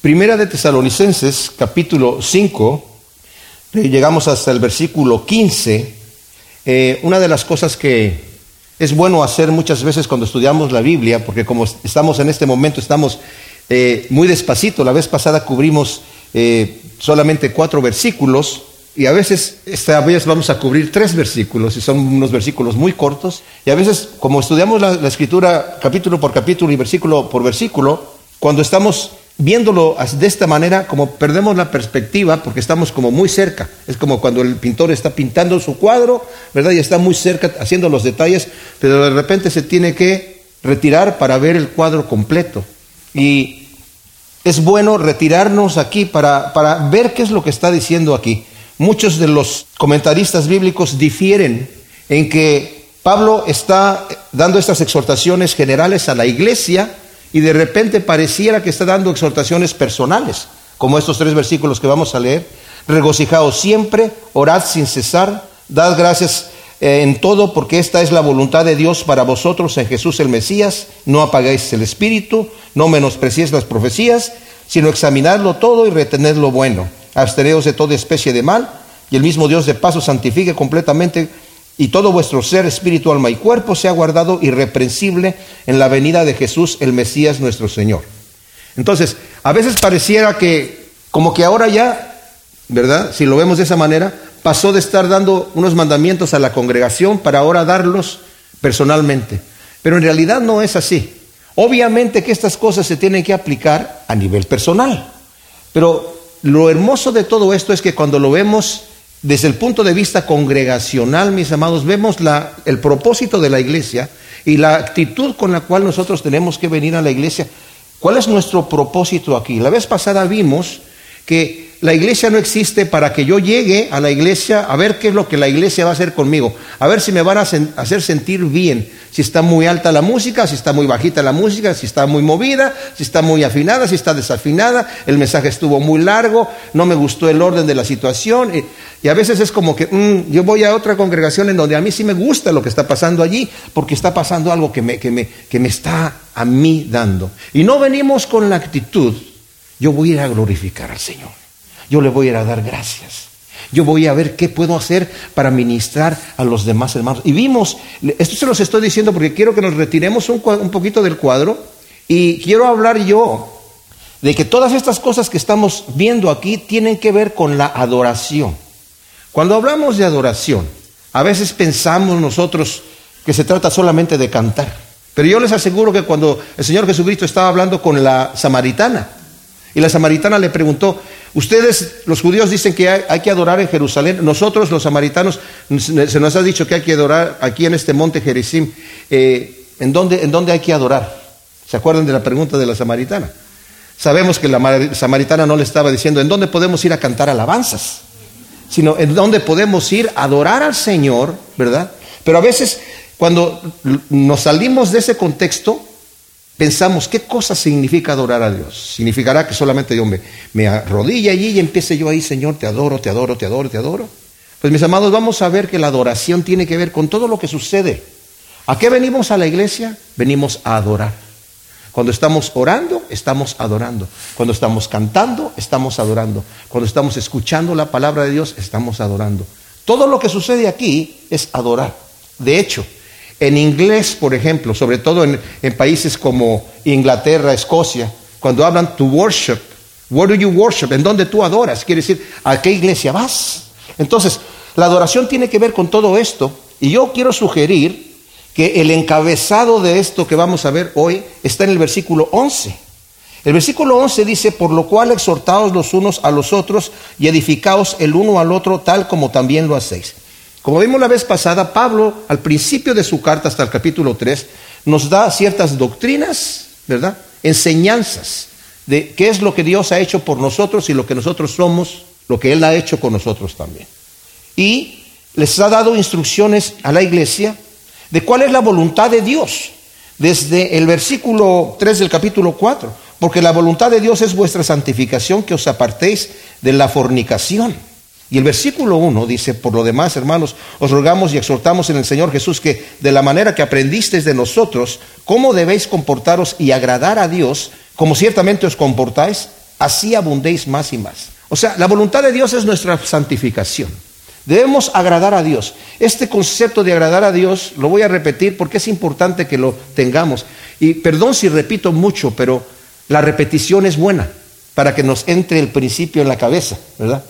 Primera de Tesalonicenses, capítulo 5, llegamos hasta el versículo 15. Eh, una de las cosas que es bueno hacer muchas veces cuando estudiamos la Biblia, porque como estamos en este momento, estamos eh, muy despacito. La vez pasada cubrimos eh, solamente cuatro versículos y a veces esta vez vamos a cubrir tres versículos y son unos versículos muy cortos. Y a veces, como estudiamos la escritura capítulo por capítulo y versículo por versículo, cuando estamos viéndolo de esta manera, como perdemos la perspectiva porque estamos como muy cerca. Es como cuando el pintor está pintando su cuadro, ¿verdad? Y está muy cerca haciendo los detalles, pero de repente se tiene que retirar para ver el cuadro completo. Y es bueno retirarnos aquí para, para ver qué es lo que está diciendo aquí. Muchos de los comentaristas bíblicos difieren en que Pablo está dando estas exhortaciones generales a la iglesia, y de repente pareciera que está dando exhortaciones personales, como estos tres versículos que vamos a leer. Regocijaos siempre, orad sin cesar, dad gracias eh, en todo porque esta es la voluntad de Dios para vosotros en Jesús el Mesías. No apagáis el espíritu, no menospreciéis las profecías, sino examinadlo todo y retened lo bueno. Absteneos de toda especie de mal y el mismo Dios de paso santifique completamente y todo vuestro ser, espíritu, alma y cuerpo sea guardado irreprensible en la venida de Jesús, el Mesías nuestro Señor. Entonces, a veces pareciera que, como que ahora ya, ¿verdad? Si lo vemos de esa manera, pasó de estar dando unos mandamientos a la congregación para ahora darlos personalmente. Pero en realidad no es así. Obviamente que estas cosas se tienen que aplicar a nivel personal. Pero lo hermoso de todo esto es que cuando lo vemos desde el punto de vista congregacional, mis amados, vemos la, el propósito de la iglesia y la actitud con la cual nosotros tenemos que venir a la iglesia. ¿Cuál es nuestro propósito aquí? La vez pasada vimos que la iglesia no existe para que yo llegue a la iglesia a ver qué es lo que la iglesia va a hacer conmigo, a ver si me van a hacer sentir bien, si está muy alta la música, si está muy bajita la música, si está muy movida, si está muy afinada, si está desafinada, el mensaje estuvo muy largo, no me gustó el orden de la situación, y, a veces es como que mm, yo voy a otra congregación en donde a mí sí me gusta lo que está pasando allí, porque está pasando algo que me, que me, está a mí dando. Y no venimos con la actitud, yo voy a glorificar al Señor yo le voy a ir a dar gracias. Yo voy a ver qué puedo hacer para ministrar a los demás hermanos. Y vimos, esto se los estoy diciendo porque quiero que nos retiremos un, un poquito del cuadro y quiero hablar yo de que todas estas cosas que estamos viendo aquí tienen que ver con la adoración. Cuando hablamos de adoración, a veces pensamos nosotros que se trata solamente de cantar. Pero yo les aseguro que cuando el Señor Jesucristo estaba hablando con la samaritana, y la samaritana le preguntó, ustedes los judíos dicen que hay, que adorar en Jerusalén, nosotros los samaritanos se nos ha dicho que hay que adorar aquí en este monte Gerizim, eh, ¿en, dónde, ¿en dónde hay que adorar? ¿Se acuerdan de la pregunta de la samaritana? Sabemos que la samaritana no le estaba diciendo, ¿en dónde podemos ir a cantar alabanzas? Sino, ¿en dónde podemos ir a adorar al Señor, verdad? Pero a veces, cuando nos salimos de ese contexto, pensamos, ¿qué cosa significa adorar a Dios? ¿Significará que solamente yo me, me arrodille allí y empiece yo ahí, Señor, te adoro, te adoro, te adoro, te adoro? Pues mis amados, vamos a ver que la adoración tiene que ver con todo lo que sucede. ¿A qué venimos a la iglesia? Venimos a adorar. Cuando estamos orando, estamos adorando. Cuando estamos cantando, estamos adorando. Cuando estamos escuchando la palabra de Dios, estamos adorando. Todo lo que sucede aquí es adorar. De hecho, en inglés, por ejemplo, sobre todo en, países como Inglaterra, Escocia, cuando hablan to worship, where do you worship? ¿En dónde tú adoras? Quiere decir, ¿a qué iglesia vas? Entonces, la adoración tiene que ver con todo esto y yo quiero sugerir que el encabezado de esto que vamos a ver hoy está en el versículo 11. El versículo 11 dice, por lo cual exhortaos los unos a los otros y edificaos el uno al otro tal como también lo hacéis. Como vimos la vez pasada, Pablo, al principio de su carta hasta el capítulo 3, nos da ciertas doctrinas, ¿verdad? Enseñanzas de qué es lo que Dios ha hecho por nosotros y lo que nosotros somos, lo que Él ha hecho con nosotros también. Y les ha dado instrucciones a la iglesia de cuál es la voluntad de Dios, desde el versículo 3 del capítulo 4, porque la voluntad de Dios es vuestra santificación, que os apartéis de la fornicación. Y el versículo 1 dice, por lo demás, hermanos, os rogamos y exhortamos en el Señor Jesús que de la manera que aprendisteis de nosotros, cómo debéis comportaros y agradar a Dios, como ciertamente os comportáis, así abundéis más y más. O sea, la voluntad de Dios es nuestra santificación. Debemos agradar a Dios. Este concepto de agradar a Dios lo voy a repetir porque es importante que lo tengamos. Y perdón si repito mucho, pero la repetición es buena para que nos entre el principio en la cabeza, ¿verdad?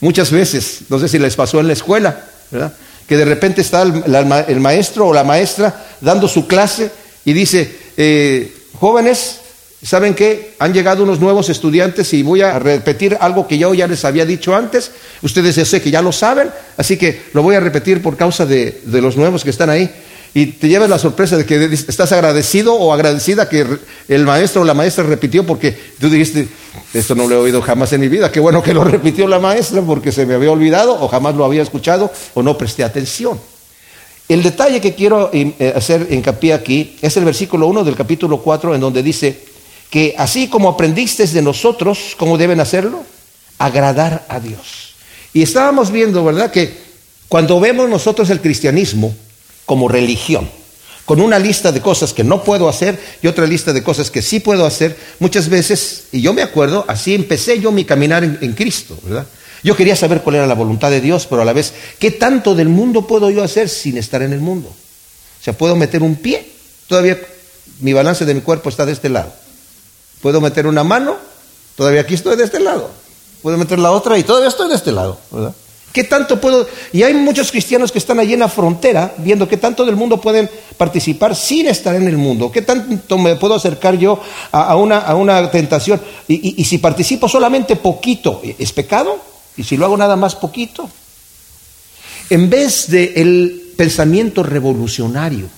Muchas veces, no sé si les pasó en la escuela, ¿verdad? Que de repente está el, maestro o la maestra dando su clase y dice, eh, jóvenes, ¿saben qué? Han llegado unos nuevos estudiantes y voy a repetir algo que yo ya les había dicho antes. Ustedes ya sé que ya lo saben, así que lo voy a repetir por causa de los nuevos que están ahí y te llevas la sorpresa de que estás agradecido o agradecida que el maestro o la maestra repitió porque tú dijiste, esto no lo he oído jamás en mi vida, qué bueno que lo repitió la maestra porque se me había olvidado o jamás lo había escuchado o no presté atención. El detalle que quiero eh, hacer hincapié aquí es el versículo 1 del capítulo 4 en donde dice que así como aprendiste de nosotros, ¿cómo deben hacerlo? Agradar a Dios. Y estábamos viendo, ¿verdad? Que cuando vemos nosotros el cristianismo, como religión, con una lista de cosas que no puedo hacer y otra lista de cosas que sí puedo hacer, muchas veces, y yo me acuerdo, así empecé yo mi caminar en, Cristo, ¿verdad? Yo quería saber cuál era la voluntad de Dios, pero a la vez, ¿qué tanto del mundo puedo yo hacer sin estar en el mundo? O sea, puedo meter un pie, todavía mi balance de mi cuerpo está de este lado. Puedo meter una mano, todavía aquí estoy de este lado. Puedo meter la otra y todavía estoy de este lado, ¿verdad? ¿Qué tanto puedo? Y hay muchos cristianos que están allí en la frontera viendo qué tanto del mundo pueden participar sin estar en el mundo. ¿Qué tanto me puedo acercar yo a, una, tentación? Y, si participo solamente poquito, ¿es pecado? ¿Y si lo hago nada más poquito? En vez del pensamiento revolucionario,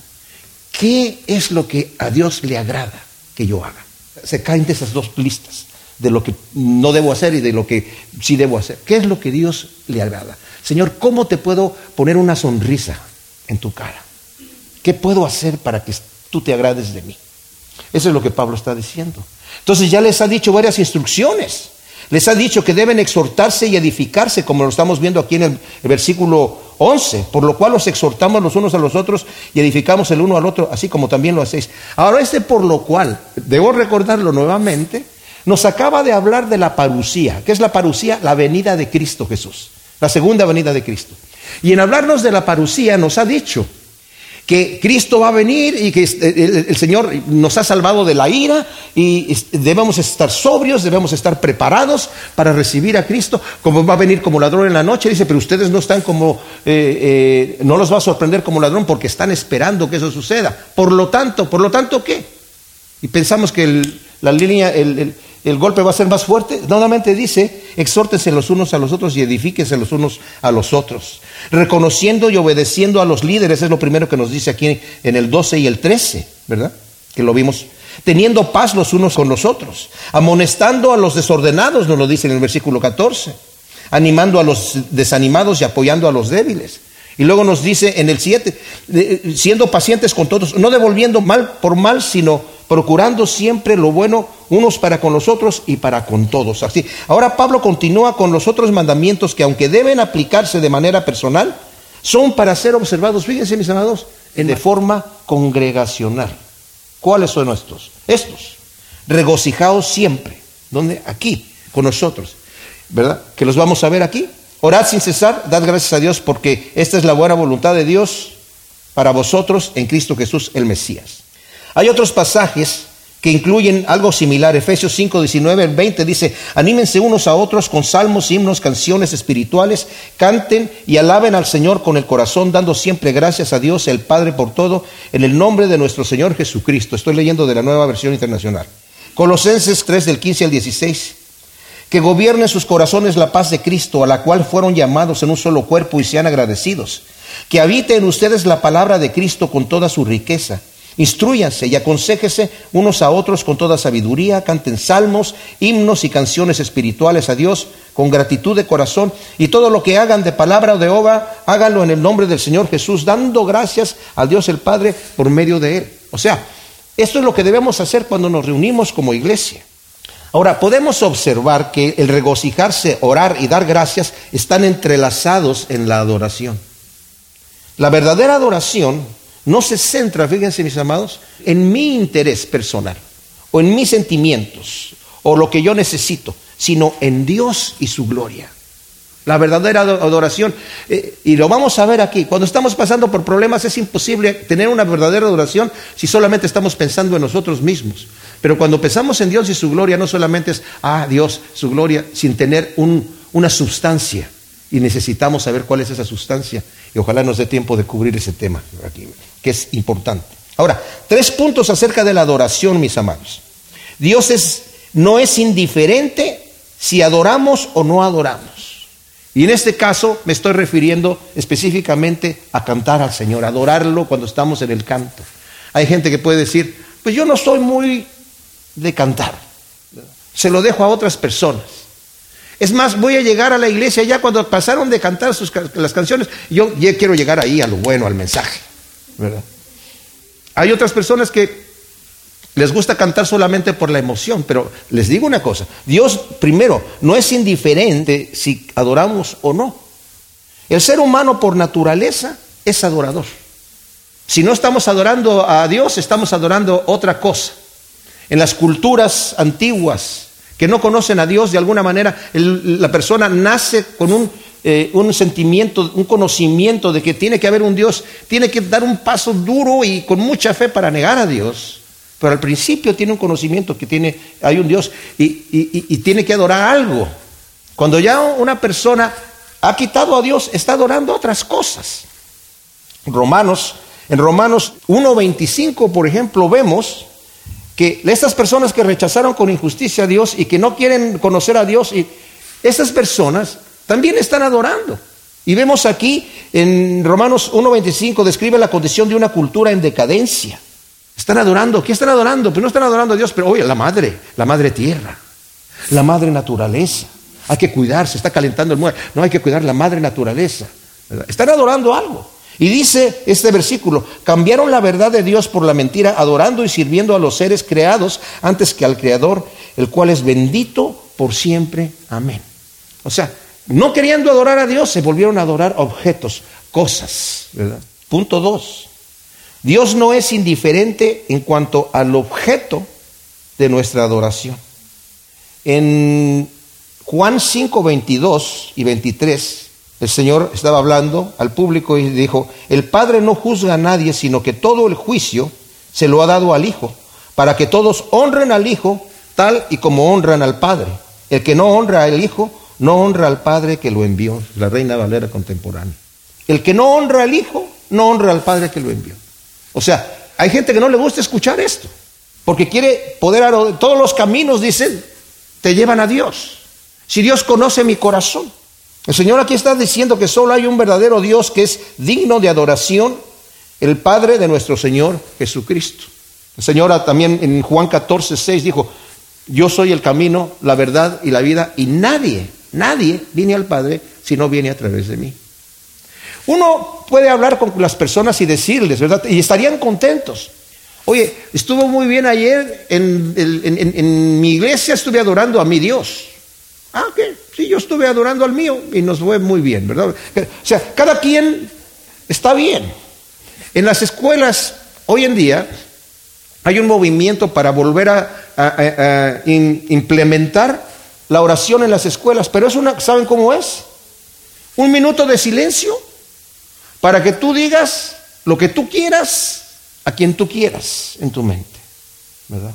¿qué es lo que a Dios le agrada que yo haga? Se caen de esas dos listas de lo que no debo hacer y de lo que sí debo hacer. ¿Qué es lo que Dios le agrada? Señor, ¿cómo te puedo poner una sonrisa en tu cara? ¿Qué puedo hacer para que tú te agrades de mí? Eso es lo que Pablo está diciendo. Entonces ya les ha dicho varias instrucciones. Les ha dicho que deben exhortarse y edificarse, como lo estamos viendo aquí en el, versículo 11, por lo cual los exhortamos los unos a los otros y edificamos el uno al otro, así como también lo hacéis. Ahora, este por lo cual, debo recordarlo nuevamente, nos acaba de hablar de la parucía. ¿Qué es la parucía? La venida de Cristo Jesús, la segunda venida de Cristo. Y en hablarnos de la parucía nos ha dicho que Cristo va a venir y que el, Señor nos ha salvado de la ira y debemos estar sobrios, debemos estar preparados para recibir a Cristo, como va a venir como ladrón en la noche, dice, pero ustedes no están como, eh, eh, no los va a sorprender como ladrón porque están esperando que eso suceda. Por lo tanto, por lo tanto, ¿qué? Y pensamos que la línea, el, el golpe va a ser más fuerte. Nuevamente dice, exhórtense los unos a los otros y edifíquense los unos a los otros. Reconociendo y obedeciendo a los líderes, es lo primero que nos dice aquí en el 12 y el 13, ¿verdad? Que lo vimos. Teniendo paz los unos con los otros. Amonestando a los desordenados, nos lo dice en el versículo 14. Animando a los desanimados y apoyando a los débiles. Y luego nos dice en el 7, siendo pacientes con todos, no devolviendo mal por mal, sino procurando siempre lo bueno unos para con los otros y para con todos. Así. Ahora Pablo continúa con los otros mandamientos que aunque deben aplicarse de manera personal, son para ser observados, fíjense mis amados, en de forma congregacional. ¿Cuáles son estos? Estos. Regocijaos siempre. ¿Dónde? Aquí, con nosotros. ¿Verdad? Que los vamos a ver aquí. Orad sin cesar, dad gracias a Dios porque esta es la buena voluntad de Dios para vosotros en Cristo Jesús el Mesías. Hay otros pasajes que incluyen algo similar. Efesios 5, 19, 20 dice, anímense unos a otros con salmos, himnos, canciones espirituales, canten y alaben al Señor con el corazón, dando siempre gracias a Dios, el Padre, por todo, en el nombre de nuestro Señor Jesucristo. Estoy leyendo de la nueva versión internacional. Colosenses 3, del 15 al 16. Que gobierne sus corazones la paz de Cristo, a la cual fueron llamados en un solo cuerpo y sean agradecidos. Que habite en ustedes la palabra de Cristo con toda su riqueza Instruyanse y aconsejese unos a otros con toda sabiduría, canten salmos, himnos y canciones espirituales a Dios con gratitud de corazón y todo lo que hagan de palabra o de obra, háganlo en el nombre del Señor Jesús, dando gracias al Dios el Padre por medio de Él. O sea, esto es lo que debemos hacer cuando nos reunimos como iglesia. Ahora, podemos observar que el regocijarse, orar y dar gracias están entrelazados en la adoración. La verdadera adoración no se centra, fíjense mis amados, en mi interés personal o en mis sentimientos o lo que yo necesito, sino en Dios y su gloria. La verdadera adoración, eh, y lo vamos a ver aquí, cuando estamos pasando por problemas es imposible tener una verdadera adoración si solamente estamos pensando en nosotros mismos. Pero cuando pensamos en Dios y su gloria, no solamente es, ah, Dios, su gloria, sin tener una sustancia. Y necesitamos saber cuál es esa sustancia. Y ojalá nos dé tiempo de cubrir ese tema aquí, que es importante. Ahora, tres puntos acerca de la adoración, mis amados. Dios es, no es indiferente si adoramos o no adoramos. Y en este caso me estoy refiriendo específicamente a cantar al Señor, adorarlo cuando estamos en el canto. Hay gente que puede decir, pues yo no soy muy de cantar, se lo dejo a otras personas. Es más, voy a llegar a la iglesia ya cuando pasaron de cantar las canciones, yo quiero llegar ahí a lo bueno, al mensaje. Hay otras personas que les gusta cantar solamente por la emoción, pero les digo una cosa, Dios primero no es indiferente si adoramos o no. El ser humano por naturaleza es adorador. Si no estamos adorando a Dios, estamos adorando otra cosa. En las culturas antiguas que no conocen a Dios, de alguna manera la persona nace con un, eh, un sentimiento, un conocimiento de que tiene que haber un Dios, tiene que dar un paso duro y con mucha fe para negar a Dios. Pero al principio tiene un conocimiento que tiene, hay un Dios y, tiene que adorar algo. Cuando ya una persona ha quitado a Dios, está adorando otras cosas. Romanos, en Romanos 1.25, por ejemplo, vemos que estas personas que rechazaron con injusticia a Dios y que no quieren conocer a Dios, y esas personas también están adorando. Y vemos aquí en Romanos 1.25 describe la condición de una cultura en decadencia. Están adorando, ¿qué están adorando? Pues no están adorando a Dios, pero oye, la madre, la madre tierra, la madre naturaleza. Hay que cuidarse, está calentando el mundo. No hay que cuidar la madre naturaleza. Están adorando algo. Y dice este versículo, cambiaron la verdad de Dios por la mentira, adorando y sirviendo a los seres creados antes que al Creador, el cual es bendito por siempre. Amén. O sea, no queriendo adorar a Dios, se volvieron a adorar objetos, cosas. Punto dos. Dios no es indiferente en cuanto al objeto de nuestra adoración. En Juan 5, 22 y 23, el Señor estaba hablando al público y dijo, el Padre no juzga a nadie, sino que todo el juicio se lo ha dado al Hijo, para que todos honren al Hijo tal y como honran al Padre. El que no honra al Hijo, no honra al Padre que lo envió, la Reina Valera contemporánea. El que no honra al Hijo, no honra al Padre que lo envió. O sea, hay gente que no le gusta escuchar esto, porque quiere poder, todos los caminos, dicen, te llevan a Dios. Si Dios conoce mi corazón. El Señor aquí está diciendo que solo hay un verdadero Dios que es digno de adoración, el Padre de nuestro Señor Jesucristo. El Señor también en Juan 14, 6 dijo, yo soy el camino, la verdad y la vida, y nadie, nadie viene al Padre si no viene a través de mí. Uno puede hablar con las personas y decirles, ¿verdad? Y estarían contentos. Oye, estuvo muy bien ayer en, mi iglesia, estuve adorando a mi Dios. Ah, ok, sí, yo estuve adorando al mío y nos fue muy bien, ¿verdad? O sea, cada quien está bien. En las escuelas, hoy en día, hay un movimiento para volver a, implementar la oración en las escuelas, pero es una, ¿saben cómo es? Un minuto de silencio para que tú digas lo que tú quieras a quien tú quieras en tu mente, ¿verdad?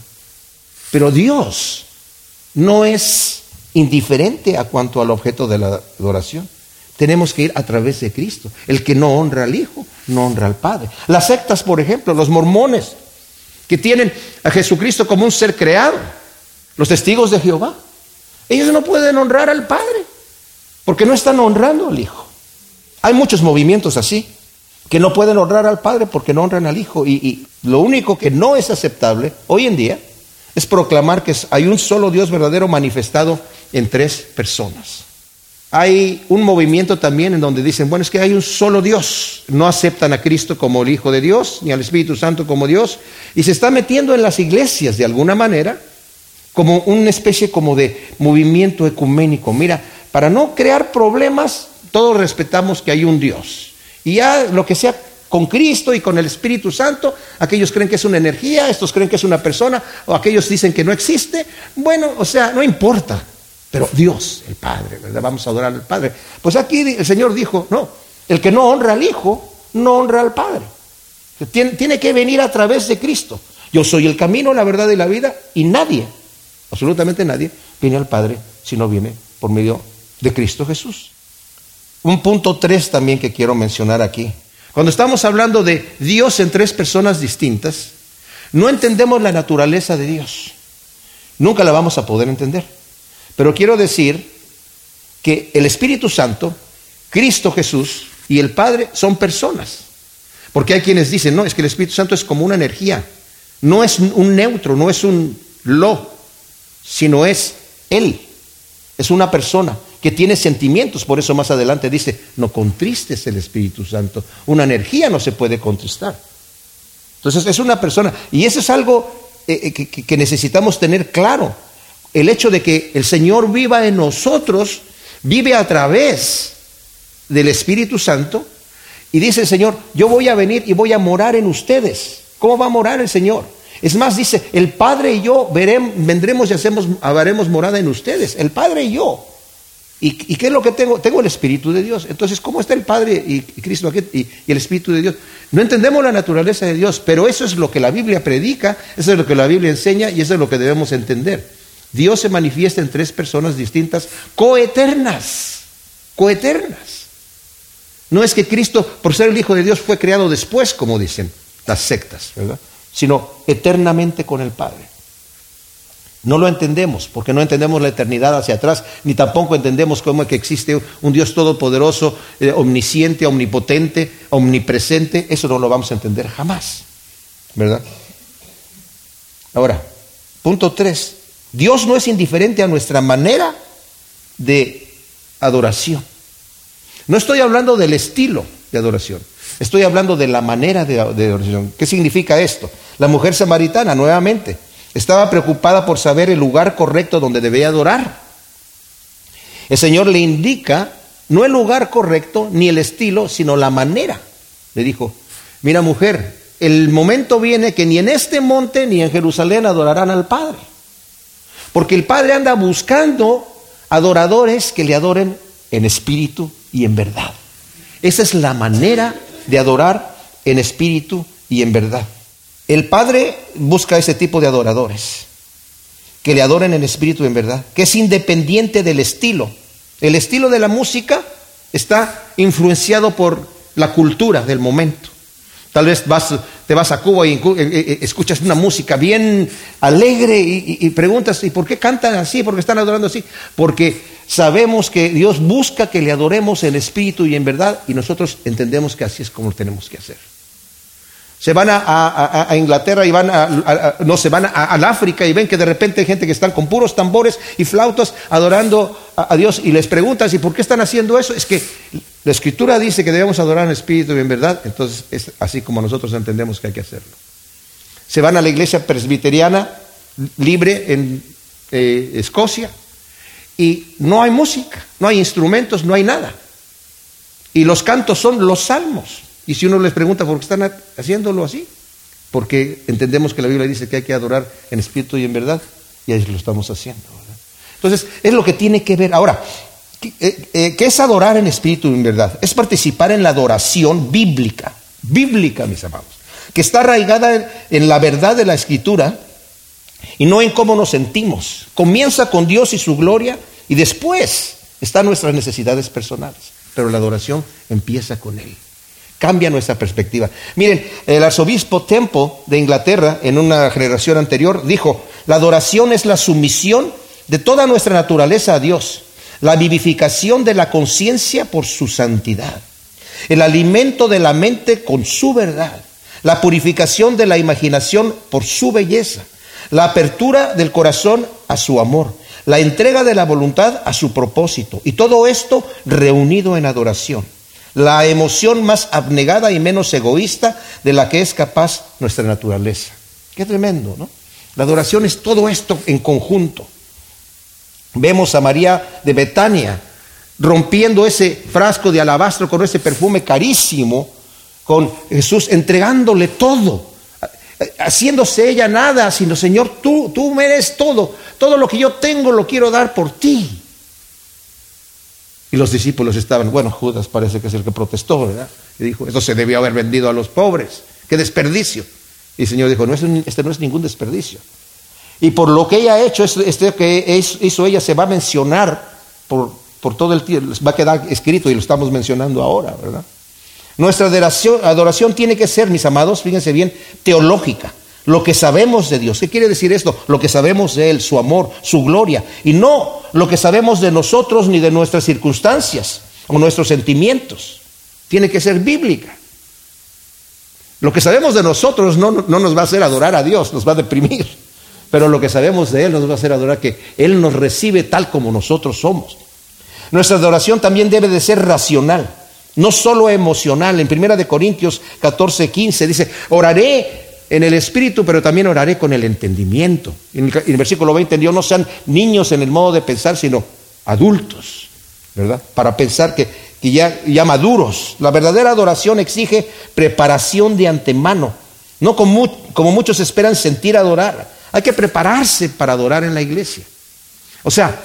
Pero Dios no es indiferente a cuanto al objeto de la adoración. Tenemos que ir a través de Cristo. El que no honra al Hijo, no honra al Padre. Las sectas, por ejemplo, los mormones, que tienen a Jesucristo como un ser creado, los testigos de Jehová, ellos no pueden honrar al Padre, porque no están honrando al Hijo. Hay muchos movimientos así, que no pueden honrar al Padre porque no honran al Hijo. Y, lo único que no es aceptable hoy en día es proclamar que hay un solo Dios verdadero manifestado en tres personas. Hay un movimiento también en donde dicen, bueno, es que hay un solo Dios. No aceptan a Cristo como el Hijo de Dios, ni al Espíritu Santo como Dios. Y se está metiendo en las iglesias de alguna manera como una especie como de movimiento ecuménico. Mira, para no crear problemas, todos respetamos que hay un Dios. Y ya lo que sea con Cristo y con el Espíritu Santo. Aquellos creen que es una energía, estos creen que es una persona, o aquellos dicen que no existe. Bueno, o sea, no importa. Pero Dios, el Padre, ¿verdad? Vamos a adorar al Padre. Pues aquí el Señor dijo, no, el que no honra al Hijo, no honra al Padre. Tiene, tiene que venir a través de Cristo. Yo soy el camino, la verdad y la vida, y nadie, absolutamente nadie, viene al Padre si no viene por medio de Cristo Jesús. Un punto tres también que quiero mencionar aquí. Cuando estamos hablando de Dios en tres personas distintas, no entendemos la naturaleza de Dios. Nunca la vamos a poder entender. Pero quiero decir que el Espíritu Santo, Cristo Jesús y el Padre son personas. Porque hay quienes dicen, no, es que el Espíritu Santo es como una energía. No es un neutro, no es un lo, sino es Él. Es una persona que tiene sentimientos, por eso más adelante dice, no contristes el Espíritu Santo. Una energía no se puede contristar. Entonces es una persona, y eso es algo eh, eh, que, que necesitamos tener claro. El hecho de que el Señor viva en nosotros, vive a través del Espíritu Santo, y dice el Señor, yo voy a venir y voy a morar en ustedes. ¿Cómo va a morar el Señor? Es más, dice, el Padre y yo veremos, vendremos y hacemos, haremos morada en ustedes. El Padre y yo. ¿Y, qué es lo que tengo? Tengo el Espíritu de Dios. Entonces, ¿cómo está el Padre y, Cristo aquí y, el Espíritu de Dios? No entendemos la naturaleza de Dios, pero eso es lo que la Biblia predica, eso es lo que la Biblia enseña y eso es lo que debemos entender. Dios se manifiesta en tres personas distintas, coeternas, coeternas. No es que Cristo, por ser el Hijo de Dios, fue creado después, como dicen las sectas, ¿verdad? sino eternamente con el Padre. No lo entendemos, porque no entendemos la eternidad hacia atrás, ni tampoco entendemos cómo es que existe un Dios todopoderoso, eh, omnisciente, omnipotente, omnipresente. Eso no lo vamos a entender jamás, ¿verdad? Ahora, punto tres. Dios no es indiferente a nuestra manera de adoración. No estoy hablando del estilo de adoración. Estoy hablando de la manera de, adoración. ¿Qué significa esto? La mujer samaritana, nuevamente, estaba preocupada por saber el lugar correcto donde debía adorar. El Señor le indica no el lugar correcto ni el estilo, sino la manera. Le dijo, mira mujer, el momento viene que ni en este monte ni en Jerusalén adorarán al Padre. Porque el Padre anda buscando adoradores que le adoren en espíritu y en verdad. Esa es la manera de adorar en espíritu y en verdad. El Padre busca ese tipo de adoradores, que le adoren en espíritu y en verdad, que es independiente del estilo. El estilo de la música está influenciado por la cultura del momento. Tal vez vas, te vas a Cuba y eh, eh, escuchas una música bien alegre y, y, preguntas, ¿y por qué cantan así? ¿Por qué están adorando así? Porque sabemos que Dios busca que le adoremos en espíritu y en verdad y nosotros entendemos que así es como lo tenemos que hacer. Se van a, Inglaterra y van a, no se van al África y ven que de repente hay gente que están con puros tambores y flautas adorando a, Dios y les preguntas ¿y por qué están haciendo eso? Es que la Escritura dice que debemos adorar en espíritu y en verdad, entonces es así como nosotros entendemos que hay que hacerlo. Se van a la iglesia presbiteriana libre en eh, Escocia y no hay música, no hay instrumentos, no hay nada. Y los cantos son los salmos. Y si uno les pregunta por qué están haciéndolo así, porque entendemos que la Biblia dice que hay que adorar en espíritu y en verdad, y ahí lo estamos haciendo. Entonces, es lo que tiene que ver. Ahora, eh, eh, ¿qué, es adorar en espíritu y en verdad? Es participar en la adoración bíblica, bíblica, mis amados, que está arraigada en la verdad de la escritura y no en cómo nos sentimos. Comienza con Dios y su gloria y después están nuestras necesidades personales, pero la adoración empieza con Él cambia nuestra perspectiva. Miren, el arzobispo Tempo de Inglaterra, en una generación anterior, dijo, la adoración es la sumisión de toda nuestra naturaleza a Dios, la vivificación de la conciencia por su santidad, el alimento de la mente con su verdad, la purificación de la imaginación por su belleza, la apertura del corazón a su amor, la entrega de la voluntad a su propósito, y todo esto reunido en adoración la emoción más abnegada y menos egoísta de la que es capaz nuestra naturaleza. Qué tremendo, ¿no? La adoración es todo esto en conjunto. Vemos a María de Betania rompiendo ese frasco de alabastro con ese perfume carísimo con Jesús entregándole todo, haciéndose ella nada, sino Señor, tú, tú me eres todo, todo lo que yo tengo lo quiero dar por ti. Y los discípulos estaban, bueno, Judas parece que es el que protestó, ¿verdad? Y dijo, eso se debió haber vendido a los pobres, qué desperdicio. Y el Señor dijo, no, este no es ningún desperdicio. Y por lo que ella ha hecho, este que hizo ella se va a mencionar por, por todo el tiempo, va a quedar escrito y lo estamos mencionando ahora, ¿verdad? Nuestra adoración, adoración tiene que ser, mis amados, fíjense bien, teológica. Lo que sabemos de Dios. ¿Qué quiere decir esto? Lo que sabemos de Él, su amor, su gloria. Y no lo que sabemos de nosotros ni de nuestras circunstancias o nuestros sentimientos. Tiene que ser bíblica. Lo que sabemos de nosotros no, no nos va a hacer adorar a Dios, nos va a deprimir. Pero lo que sabemos de Él nos va a hacer adorar que Él nos recibe tal como nosotros somos. Nuestra adoración también debe de ser racional no solo emocional. En Primera de Corintios 14, 15 dice, oraré en el espíritu, pero también oraré con el entendimiento. En el, versículo 20, Dios no sean niños en el modo de pensar, sino adultos, ¿verdad? Para pensar que, que ya, ya maduros. La verdadera adoración exige preparación de antemano, no como, como muchos esperan sentir adorar. Hay que prepararse para adorar en la iglesia. O sea,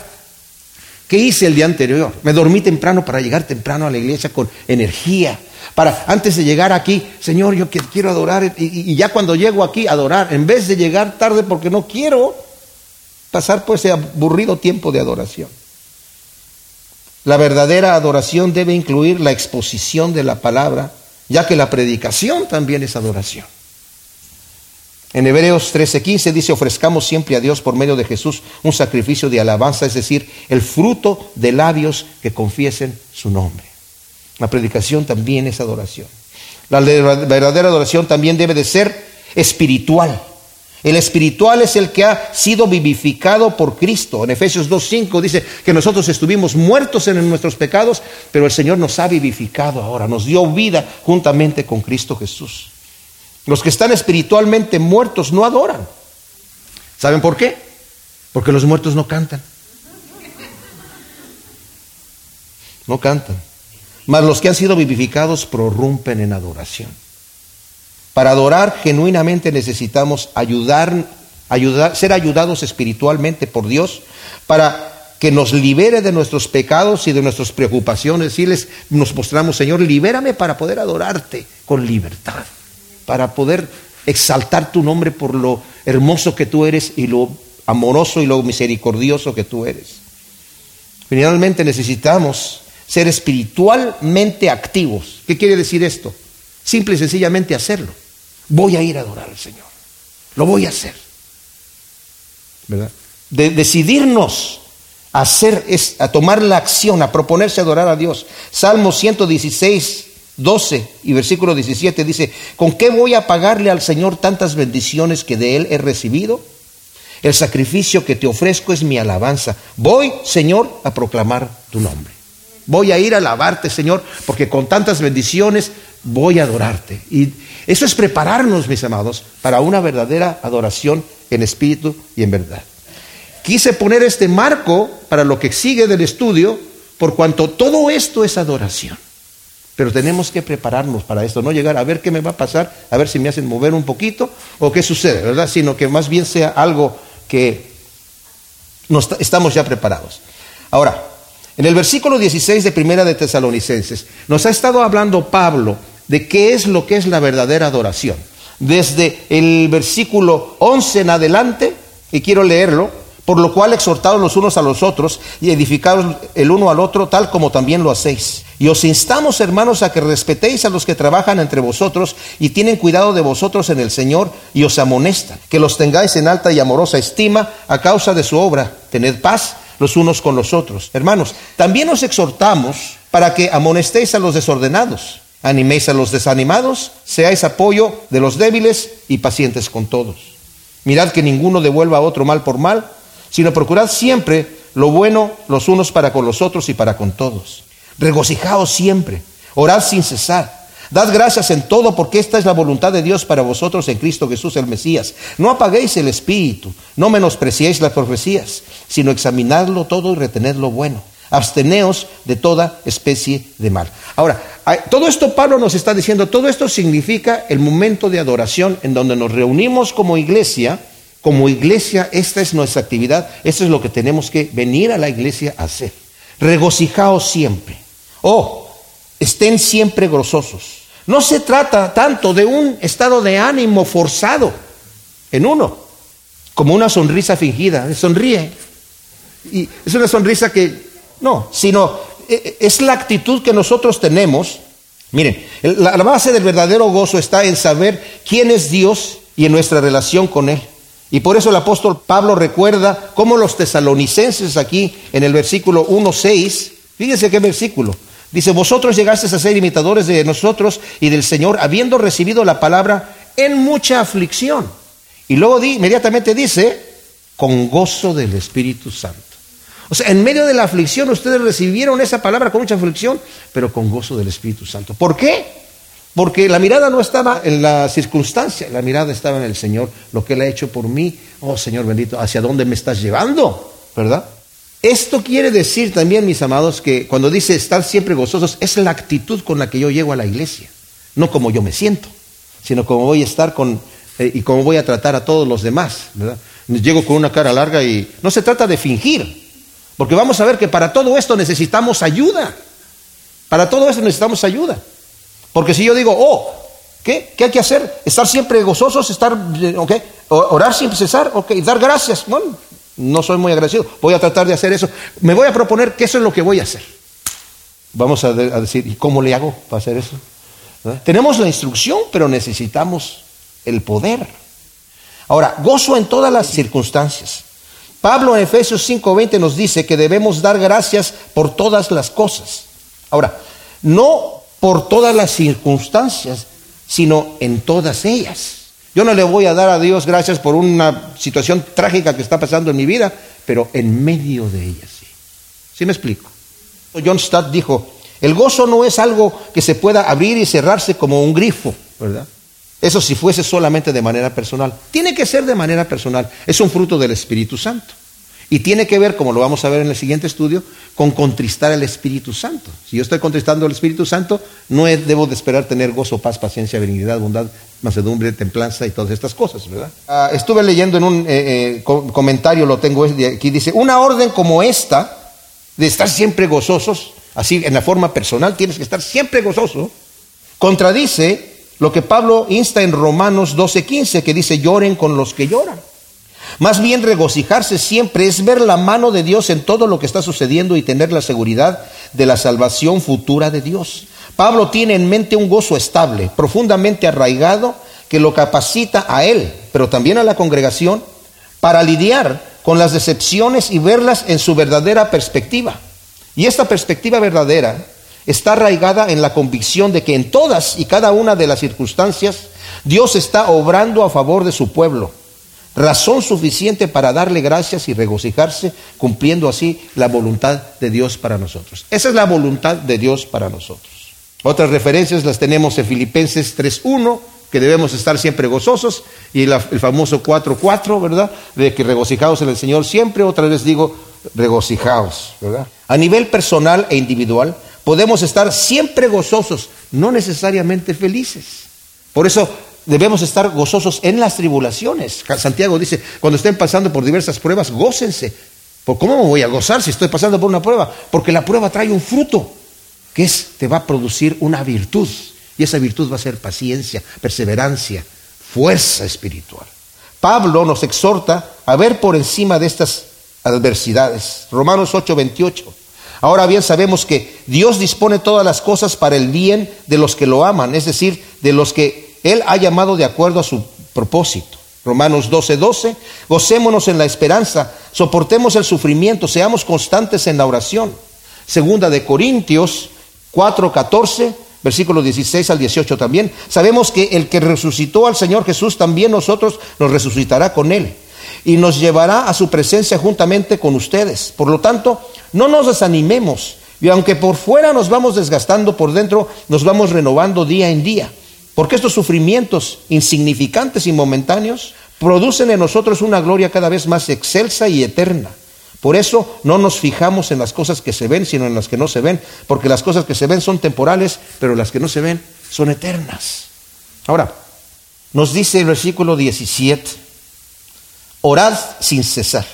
¿Qué hice el día anterior? Me dormí temprano para llegar temprano a la iglesia con energía. Para antes de llegar aquí, Señor, yo quiero adorar y, ya cuando llego aquí adorar, en vez de llegar tarde porque no quiero pasar por ese aburrido tiempo de adoración. La verdadera adoración debe incluir la exposición de la palabra, ya que la predicación también es adoración. En Hebreos 13:15 dice, ofrezcamos siempre a Dios por medio de Jesús un sacrificio de alabanza, es decir, el fruto de labios que confiesen su nombre. La predicación también es adoración. La verdadera adoración también debe de ser espiritual. El espiritual es el que ha sido vivificado por Cristo. En Efesios 2.5 dice que nosotros estuvimos muertos en nuestros pecados, pero el Señor nos ha vivificado ahora, nos dio vida juntamente con Cristo Jesús. Los que están espiritualmente muertos no adoran. ¿Saben por qué? Porque los muertos no cantan. No cantan. Mas los que han sido vivificados prorrumpen en adoración. Para adorar genuinamente necesitamos ayudar, ayudar, ser ayudados espiritualmente por Dios para que nos libere de nuestros pecados y de nuestras preocupaciones. Decirles, nos mostramos, Señor, libérame para poder adorarte con libertad para poder exaltar tu nombre por lo hermoso que tú eres y lo amoroso y lo misericordioso que tú eres. Finalmente necesitamos ser espiritualmente activos. ¿Qué quiere decir esto? Simple y sencillamente hacerlo. Voy a ir a adorar al Señor. Lo voy a hacer. ¿Verdad? De decidirnos a hacer a tomar la acción, a proponerse adorar a Dios. Salmo 116 12 y versículo 17 dice, ¿con qué voy a pagarle al Señor tantas bendiciones que de Él he recibido? El sacrificio que te ofrezco es mi alabanza. Voy, Señor, a proclamar tu nombre. Voy a ir a alabarte, Señor, porque con tantas bendiciones voy a adorarte. Y eso es prepararnos, mis amados, para una verdadera adoración en espíritu y en verdad. Quise poner este marco para lo que sigue del estudio, por cuanto todo esto es adoración. Pero tenemos que prepararnos para esto, no llegar a ver qué me va a pasar, a ver si me hacen mover un poquito o qué sucede, ¿verdad? Sino que más bien sea algo que estamos ya preparados. Ahora, en el versículo 16 de Primera de Tesalonicenses, nos ha estado hablando Pablo de qué es lo que es la verdadera adoración. Desde el versículo 11 en adelante, y quiero leerlo, por lo cual exhortados los unos a los otros y edificados el uno al otro, tal como también lo hacéis. Y os instamos, hermanos, a que respetéis a los que trabajan entre vosotros y tienen cuidado de vosotros en el Señor y os amonestan, que los tengáis en alta y amorosa estima a causa de su obra. Tened paz los unos con los otros. Hermanos, también os exhortamos para que amonestéis a los desordenados, animéis a los desanimados, seáis apoyo de los débiles y pacientes con todos. Mirad que ninguno devuelva a otro mal por mal, sino procurad siempre lo bueno los unos para con los otros y para con todos. Regocijaos siempre, orad sin cesar. Dad gracias en todo porque esta es la voluntad de Dios para vosotros en Cristo Jesús el Mesías. No apaguéis el espíritu, no menospreciéis las profecías, sino examinadlo todo y retened lo bueno. Absteneos de toda especie de mal. Ahora, todo esto Pablo nos está diciendo, todo esto significa el momento de adoración en donde nos reunimos como iglesia. Como iglesia, esta es nuestra actividad, esto es lo que tenemos que venir a la iglesia a hacer. Regocijaos siempre. Oh, estén siempre gozosos. No se trata tanto de un estado de ánimo forzado en uno, como una sonrisa fingida. Sonríe. Y es una sonrisa que, no, sino e, e, es la actitud que nosotros tenemos. Miren, la, base del verdadero gozo está en saber quién es Dios y en nuestra relación con Él. Y por eso el apóstol Pablo recuerda cómo los tesalonicenses aquí en el versículo 1.6, fíjense qué versículo, dice, vosotros llegasteis a ser imitadores de nosotros y del Señor, habiendo recibido la palabra en mucha aflicción. Y luego inmediatamente dice, con gozo del Espíritu Santo. O sea, en medio de la aflicción ustedes recibieron esa palabra con mucha aflicción, pero con gozo del Espíritu Santo. ¿Por qué? Porque la mirada no estaba en la circunstancia, la mirada estaba en el Señor, lo que Él ha hecho por mí. Oh Señor bendito, ¿hacia dónde me estás llevando? ¿Verdad? Esto quiere decir también, mis amados, que cuando dice estar siempre gozosos, es la actitud con la que yo llego a la iglesia. No como yo me siento, sino como voy a estar con eh, y cómo voy a tratar a todos los demás. ¿verdad? Llego con una cara larga y no se trata de fingir, porque vamos a ver que para todo esto necesitamos ayuda. Para todo esto necesitamos ayuda. Porque si yo digo, oh, ¿qué? ¿Qué hay que hacer? Estar siempre gozosos, estar, ¿ok? Orar sin cesar, ok, dar gracias. Bueno, no soy muy agradecido, voy a tratar de hacer eso. Me voy a proponer que eso es lo que voy a hacer. Vamos a, decir, ¿y cómo le hago para hacer eso? Tenemos la instrucción, pero necesitamos el poder. Ahora, gozo en todas las circunstancias. Pablo en Efesios 5:20 nos dice que debemos dar gracias por todas las cosas. Ahora, no por todas las circunstancias, sino en todas ellas. Yo no le voy a dar a Dios gracias por una situación trágica que está pasando en mi vida, pero en medio de ellas sí. ¿Sí me explico? John Stott dijo, el gozo no es algo que se pueda abrir y cerrarse como un grifo, ¿verdad? Eso si fuese solamente de manera personal. Tiene que ser de manera personal. Es un fruto del Espíritu Santo. Y tiene que ver, como lo vamos a ver en el siguiente estudio, con contristar al Espíritu Santo. Si yo estoy contristando al Espíritu Santo, no debo de esperar tener gozo, paz, paciencia, benignidad, bondad, mansedumbre, templanza y todas estas cosas, ¿verdad? Ah, estuve leyendo en un eh, eh, comentario, lo tengo aquí, dice, una orden como esta, de estar siempre gozosos, así en la forma personal, tienes que estar siempre gozoso, contradice lo que Pablo insta en Romanos 12:15, que dice, lloren con los que lloran. Más bien regocijarse siempre es ver la mano de Dios en todo lo que está sucediendo y tener la seguridad de la salvación futura de Dios. Pablo tiene en mente un gozo estable, profundamente arraigado, que lo capacita a él, pero también a la congregación, para lidiar con las decepciones y verlas en su verdadera perspectiva. Y esta perspectiva verdadera está arraigada en la convicción de que en todas y cada una de las circunstancias Dios está obrando a favor de su pueblo. Razón suficiente para darle gracias y regocijarse, cumpliendo así la voluntad de Dios para nosotros. Esa es la voluntad de Dios para nosotros. Otras referencias las tenemos en Filipenses 3.1, que debemos estar siempre gozosos, y el famoso 4.4, ¿verdad? De que regocijaos en el Señor siempre, otra vez digo, regocijaos, ¿verdad? A nivel personal e individual, podemos estar siempre gozosos, no necesariamente felices. Por eso debemos estar gozosos en las tribulaciones. Santiago dice, cuando estén pasando por diversas pruebas, gócense. ¿Por cómo me voy a gozar si estoy pasando por una prueba? Porque la prueba trae un fruto, que es, te va a producir una virtud. Y esa virtud va a ser paciencia, perseverancia, fuerza espiritual. Pablo nos exhorta a ver por encima de estas adversidades. Romanos 8, 28. Ahora bien, sabemos que Dios dispone todas las cosas para el bien de los que lo aman, es decir, de los que Él ha llamado de acuerdo a su propósito. Romanos 12, 12, gocémonos en la esperanza, soportemos el sufrimiento, seamos constantes en la oración. Segunda de Corintios 4, 14, versículos 16 al 18 también. Sabemos que el que resucitó al Señor Jesús también nosotros nos resucitará con Él y nos llevará a su presencia juntamente con ustedes. Por lo tanto, no nos desanimemos. Y aunque por fuera nos vamos desgastando, por dentro nos vamos renovando día en día. Porque estos sufrimientos insignificantes y momentáneos producen en nosotros una gloria cada vez más excelsa y eterna. Por eso no nos fijamos en las cosas que se ven, sino en las que no se ven, porque las cosas que se ven son temporales, pero las que no se ven son eternas. Ahora, nos dice el versículo 17, orad sin cesar.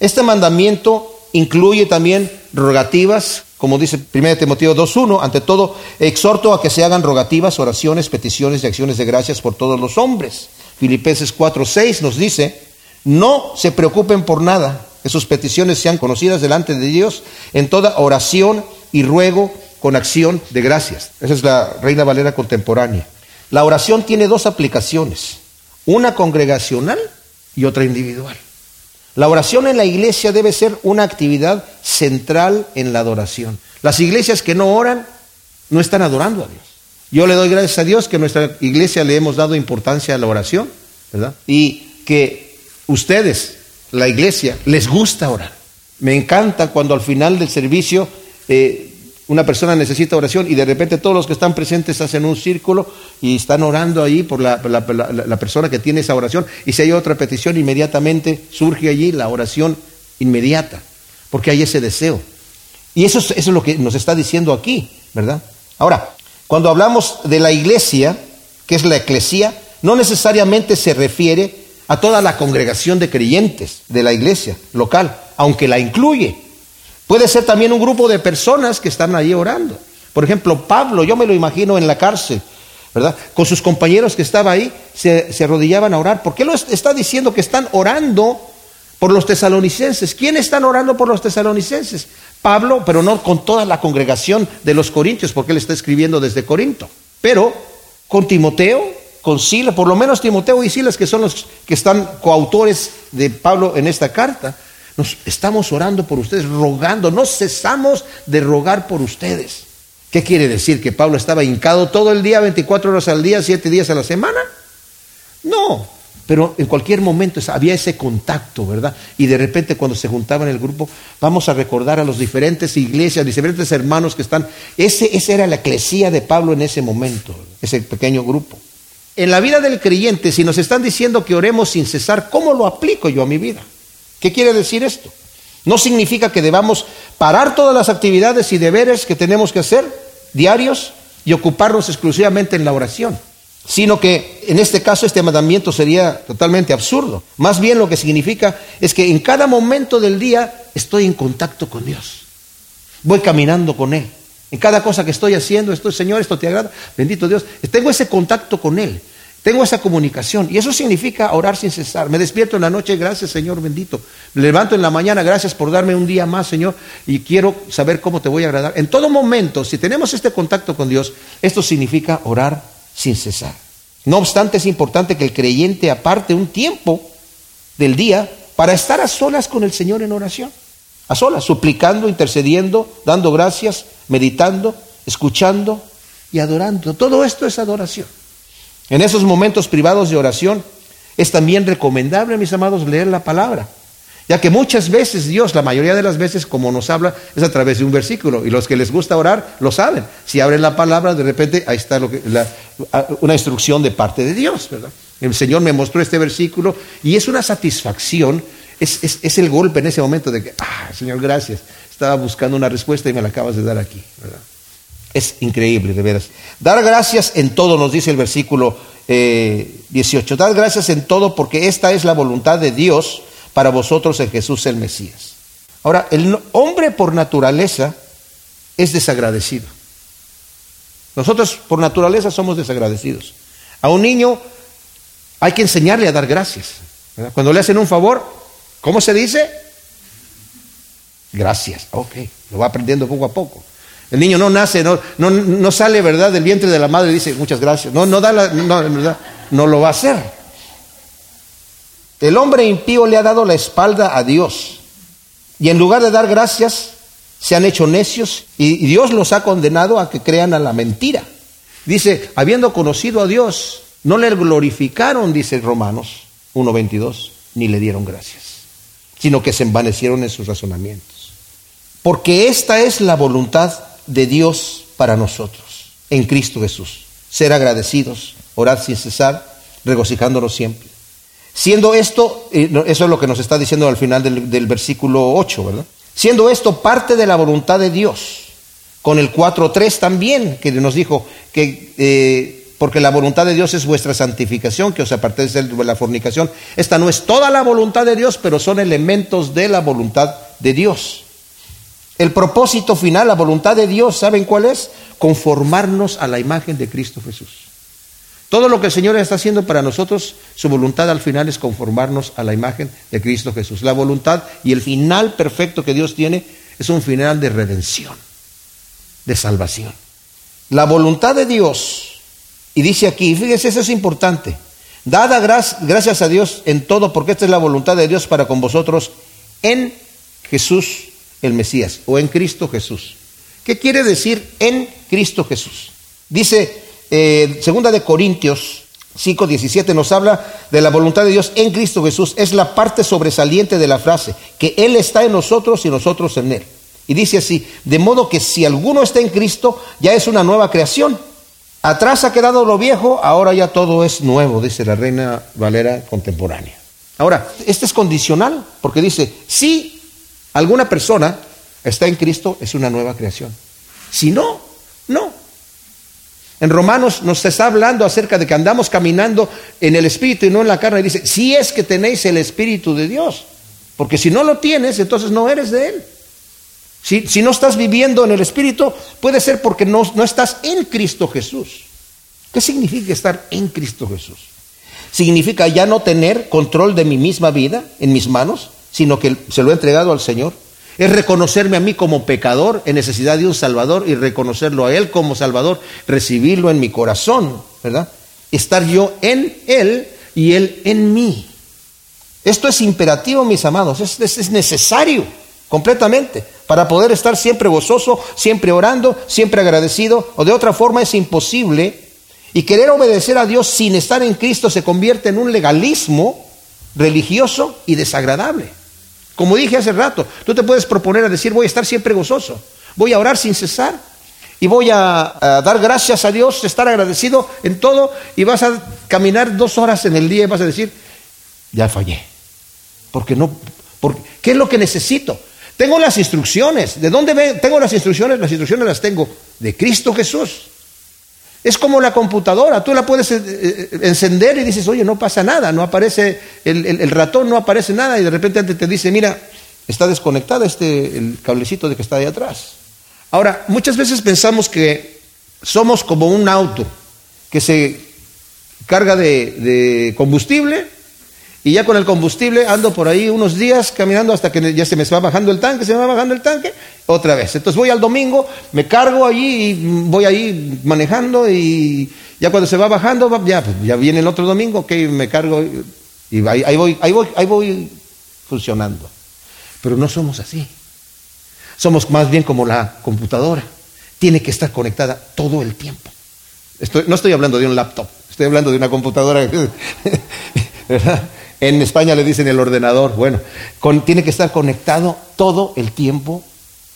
Este mandamiento incluye también rogativas, como dice 1 Timoteo 2.1, ante todo, exhorto a que se hagan rogativas, oraciones, peticiones y acciones de gracias por todos los hombres. Filipenses 4.6 nos dice, no se preocupen por nada, que sus peticiones sean conocidas delante de Dios en toda oración y ruego con acción de gracias. Esa es la Reina Valera contemporánea. La oración tiene dos aplicaciones, una congregacional y otra individual. La oración en la iglesia debe ser una actividad central en la adoración. Las iglesias que no oran no están adorando a Dios. Yo le doy gracias a Dios que en nuestra iglesia le hemos dado importancia a la oración, ¿verdad? Y que ustedes, la iglesia, les gusta orar. Me encanta cuando al final del servicio eh, una persona necesita oración y de repente todos los que están presentes hacen un círculo y están orando ahí por la, persona que tiene esa oración. Y si hay otra petición, inmediatamente surge allí la oración inmediata, porque hay ese deseo. Y eso es, eso es lo que nos está diciendo aquí, ¿verdad? Ahora, cuando hablamos de la iglesia, que es la eclesía, no necesariamente se refiere a toda la congregación de creyentes de la iglesia local, aunque la incluye. Puede ser también un grupo de personas que están allí orando. Por ejemplo, Pablo, yo me lo imagino en la cárcel, ¿verdad? Con sus compañeros que estaban ahí, se, arrodillaban a orar. ¿Por qué lo está diciendo que están orando por los tesalonicenses? ¿Quién están orando por los tesalonicenses? Pablo, pero no con toda la congregación de los corintios, porque él está escribiendo desde Corinto. Pero con Timoteo, con Silas, por lo menos Timoteo y Silas, que son los que están coautores de Pablo en esta carta, nos estamos orando por ustedes, rogando, no cesamos de rogar por ustedes. ¿Qué quiere decir? ¿Que Pablo estaba hincado todo el día, 24 horas al día, 7 días a la semana? No, pero en cualquier momento había ese contacto, ¿verdad? Y de repente cuando se juntaban el grupo, vamos a recordar a los diferentes iglesias, diferentes hermanos que están. Ese, esa era la eclesía de Pablo en ese momento, ese pequeño grupo. En la vida del creyente, si nos están diciendo que oremos sin cesar, ¿cómo lo aplico yo a mi vida? ¿Qué quiere decir esto? No significa que debamos parar todas las actividades y deberes que tenemos que hacer diarios y ocuparnos exclusivamente en la oración, sino que en este caso este mandamiento sería totalmente absurdo. Más bien lo que significa es que en cada momento del día estoy en contacto con Dios. Voy caminando con Él. En cada cosa que estoy haciendo, estoy, Señor, esto te agrada, bendito Dios. Tengo ese contacto con Él. Tengo esa comunicación y eso significa orar sin cesar. Me despierto en la noche, gracias Señor bendito. Me levanto en la mañana, gracias por darme un día más, Señor, y quiero saber cómo te voy a agradar. En todo momento, si tenemos este contacto con Dios, esto significa orar sin cesar. No obstante, es importante que el creyente aparte un tiempo del día para estar a solas con el Señor en oración. A solas, suplicando, intercediendo, dando gracias, meditando, escuchando y adorando. Todo esto es adoración. En esos momentos privados de oración es también recomendable, mis amados, leer la palabra, ya que muchas veces Dios, la mayoría de las veces, como nos habla, es a través de un versículo, y los que les gusta orar lo saben. Si abren la palabra, de repente ahí está lo que, una instrucción de parte de Dios, ¿verdad? El Señor me mostró este versículo y es una satisfacción, es, es el golpe en ese momento de que, ah, Señor, gracias, estaba buscando una respuesta y me la acabas de dar aquí, ¿verdad? Es increíble, de veras. Dar gracias en todo, nos dice el versículo 18. Eh, Dar gracias en todo porque esta es la voluntad de Dios para vosotros en Jesús el Mesías. Ahora, el hombre por naturaleza es desagradecido. Nosotros por naturaleza somos desagradecidos. A un niño hay que enseñarle a dar gracias. Cuando le hacen un favor, ¿cómo se dice? Gracias. Ok, lo va aprendiendo poco a poco. El niño no nace, no, sale, ¿verdad?, del vientre de la madre y dice, muchas gracias. No, no, da la, no, no lo va a hacer. El hombre impío le ha dado la espalda a Dios. Y en lugar de dar gracias, se han hecho necios y Dios los ha condenado a que crean a la mentira. Dice, habiendo conocido a Dios, no le glorificaron, dice Romanos 1.22, ni le dieron gracias, sino que se envanecieron en sus razonamientos. Porque esta es la voluntad de Dios para nosotros en Cristo Jesús. Ser agradecidos, orar sin cesar, regocijándonos siempre. Siendo esto, eso es lo que nos está diciendo al final del, versículo 8, ¿verdad? Siendo esto parte de la voluntad de Dios. Con el 4.3 también, que nos dijo que eh, porque la voluntad de Dios es vuestra santificación, que os apartéis de la fornicación. Esta no es toda la voluntad de Dios, pero son elementos de la voluntad de Dios. El propósito final, la voluntad de Dios, ¿saben cuál es? Conformarnos a la imagen de Cristo Jesús. Todo lo que el Señor está haciendo para nosotros, su voluntad al final es conformarnos a la imagen de Cristo Jesús. La voluntad y el final perfecto que Dios tiene es un final de redención, de salvación. La voluntad de Dios y dice aquí, fíjese, eso es importante. Dada gracias a Dios en todo, porque esta es la voluntad de Dios para con vosotros en Jesús el Mesías o en Cristo Jesús. ¿Qué quiere decir en Cristo Jesús? Dice eh, segunda de Corintios 5:17 nos habla de la voluntad de Dios en Cristo Jesús. Es la parte sobresaliente de la frase, que Él está en nosotros y nosotros en Él. Y dice así, de modo que si alguno está en Cristo, ya es una nueva creación. Atrás ha quedado lo viejo, ahora ya todo es nuevo, dice la reina Valera contemporánea. Ahora, este es condicional, porque dice, si alguna persona está en Cristo, es una nueva creación. Si no, no. En Romanos nos está hablando acerca de que andamos caminando en el Espíritu y no en la carne. Dice, si es que tenéis el Espíritu de Dios, porque si no lo tienes, entonces no eres de Él. Si, no estás viviendo en el Espíritu, puede ser porque no, no estás en Cristo Jesús. ¿Qué significa estar en Cristo Jesús? Significa ya no tener control de mi misma vida en mis manos, sino que se lo he entregado al Señor. Es reconocerme a mí como pecador en necesidad de un Salvador y reconocerlo a Él como Salvador, recibirlo en mi corazón, ¿verdad? Estar yo en Él y Él en mí. Esto es imperativo, mis amados, es, es necesario completamente para poder estar siempre gozoso, siempre orando, siempre agradecido, o de otra forma es imposible. Y querer obedecer a Dios sin estar en Cristo se convierte en un legalismo religioso y desagradable. Como dije hace rato, tú te puedes proponer a decir voy a estar siempre gozoso, voy a orar sin cesar y voy a, dar gracias a Dios, estar agradecido en todo y vas a caminar dos horas en el día y vas a decir, ya fallé. Porque no, porque, ¿qué es lo que necesito? Tengo las instrucciones. ¿De dónde tengo las instrucciones? Las instrucciones las tengo de Cristo Jesús. Es como la computadora, tú la puedes eh, eh, encender y dices, oye, no pasa nada, no aparece el, ratón, no aparece nada, y de repente antes te dice, mira, está desconectada este, el cablecito de que está ahí atrás. Ahora, muchas veces pensamos que somos como un auto que se carga de combustible y ya con el combustible ando por ahí unos días caminando hasta que ya se me va bajando el tanque, se me va bajando el tanque, otra vez. Entonces voy al domingo, me cargo allí y voy ahí manejando y ya cuando se va bajando, ya, pues, ya viene el otro domingo, que me cargo y ahí, ahí, voy, ahí, voy, ahí voy funcionando. Pero no somos así. Somos más bien como la computadora. Tiene que estar conectada todo el tiempo. no estoy hablando de un laptop, estoy hablando de una computadora. ¿verdad? En España le dicen el ordenador. Bueno, tiene que estar conectado todo el tiempo,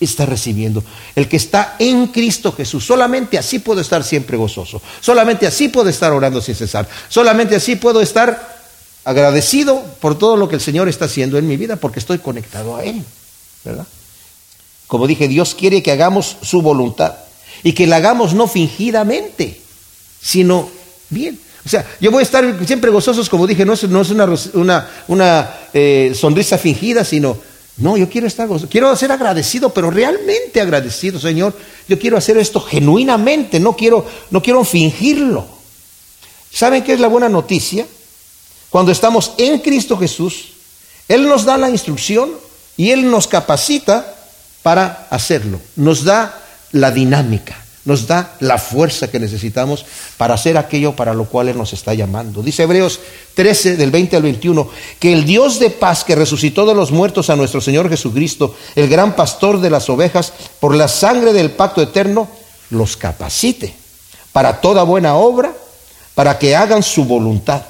está recibiendo. El que está en Cristo Jesús, solamente así puedo estar siempre gozoso. Solamente así puedo estar orando sin cesar. Solamente así puedo estar agradecido por todo lo que el Señor está haciendo en mi vida, porque estoy conectado a Él. ¿Verdad? Como dije, Dios quiere que hagamos su voluntad y que la hagamos no fingidamente, sino bien. O sea, yo voy a estar siempre gozosos, como dije, no es, una, eh, sonrisa fingida, sino, no, yo quiero estar gozoso, quiero ser agradecido, pero realmente agradecido, Señor. Yo quiero hacer esto genuinamente, no quiero, no quiero fingirlo. ¿Saben qué es la buena noticia? Cuando estamos en Cristo Jesús, Él nos da la instrucción y Él nos capacita para hacerlo, nos da la dinámica nos da la fuerza que necesitamos para hacer aquello para lo cual Él nos está llamando. Dice Hebreos 13, del 20 al 21, que el Dios de paz que resucitó de los muertos a nuestro Señor Jesucristo, el gran pastor de las ovejas, por la sangre del pacto eterno, los capacite para toda buena obra, para que hagan su voluntad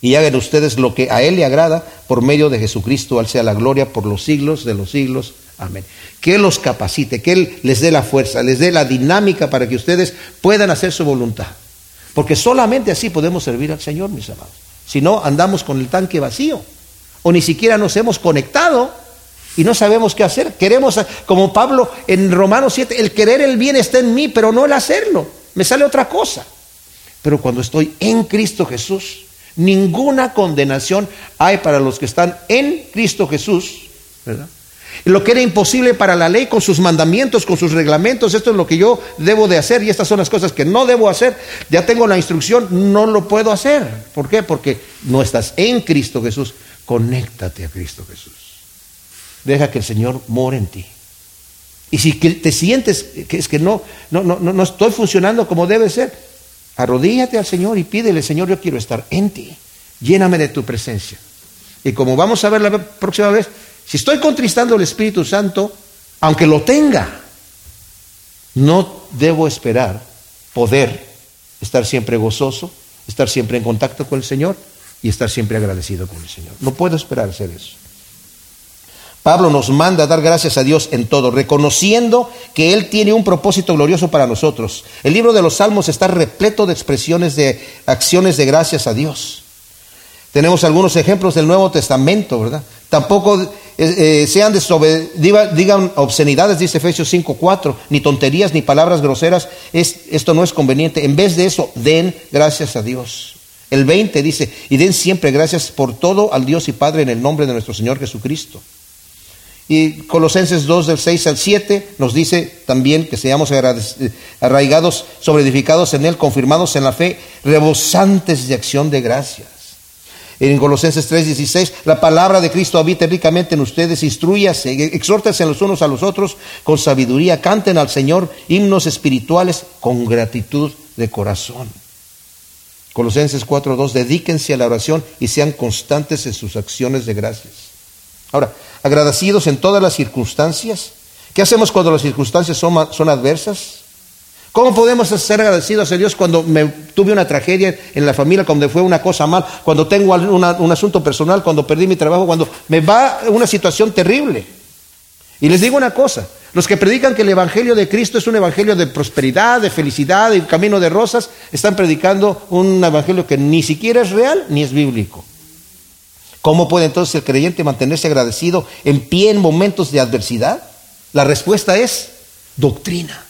y hagan ustedes lo que a Él le agrada por medio de Jesucristo, al sea la gloria por los siglos de los siglos. Amén. Que Él los capacite, que Él les dé la fuerza, les dé la dinámica para que ustedes puedan hacer su voluntad. Porque solamente así podemos servir al Señor, mis amados. Si no, andamos con el tanque vacío. O ni siquiera nos hemos conectado y no sabemos qué hacer. Queremos, como Pablo en Romanos 7, el querer el bien está en mí, pero no el hacerlo. Me sale otra cosa. Pero cuando estoy en Cristo Jesús, ninguna condenación hay para los que están en Cristo Jesús, ¿verdad? Lo que era imposible para la ley con sus mandamientos, con sus reglamentos, esto es lo que yo debo de hacer y estas son las cosas que no debo hacer. Ya tengo la instrucción, no lo puedo hacer. ¿Por qué? Porque no estás en Cristo Jesús. Conéctate a Cristo Jesús. Deja que el Señor more en ti. Y si te sientes que es que no, no, no, no estoy funcionando como debe ser, arrodíllate al Señor y pídele, Señor, yo quiero estar en ti. Lléname de tu presencia. Y como vamos a ver la próxima vez, si estoy contristando al Espíritu Santo, aunque lo tenga, no debo esperar poder estar siempre gozoso, estar siempre en contacto con el Señor y estar siempre agradecido con el Señor. No puedo esperar hacer eso. Pablo nos manda a dar gracias a Dios en todo, reconociendo que Él tiene un propósito glorioso para nosotros. El libro de los Salmos está repleto de expresiones de acciones de gracias a Dios. Tenemos algunos ejemplos del Nuevo Testamento, ¿verdad? Tampoco eh, eh, sean digan obscenidades, dice Efesios 5:4, ni tonterías, ni palabras groseras, esto no es conveniente. En vez de eso, den gracias a Dios. El 20 dice, y den siempre gracias por todo al Dios y Padre en el nombre de nuestro Señor Jesucristo. Y Colosenses 2 del 6 al 7 nos dice también que seamos arraigados, sobreedificados en Él, confirmados en la fe, rebosantes de acción de gracias. En Colosenses 3:16, la palabra de Cristo habita ricamente en ustedes, instruyase, exhórtense los unos a los otros con sabiduría, canten al Señor himnos espirituales con gratitud de corazón. Colosenses 4:2, dedíquense a la oración y sean constantes en sus acciones de gracias. Ahora, agradecidos en todas las circunstancias. ¿Qué hacemos cuando las circunstancias son, son adversas? ¿Cómo podemos ser agradecidos a Dios cuando me tuve una tragedia en la familia, cuando fue una cosa mal, cuando tengo un asunto personal, cuando perdí mi trabajo, cuando me va una situación terrible? Y les digo una cosa, los que predican que el Evangelio de Cristo es un Evangelio de prosperidad, de felicidad, de camino de rosas, están predicando un Evangelio que ni siquiera es real ni es bíblico. ¿Cómo puede entonces el creyente mantenerse agradecido en pie en momentos de adversidad? La respuesta es doctrina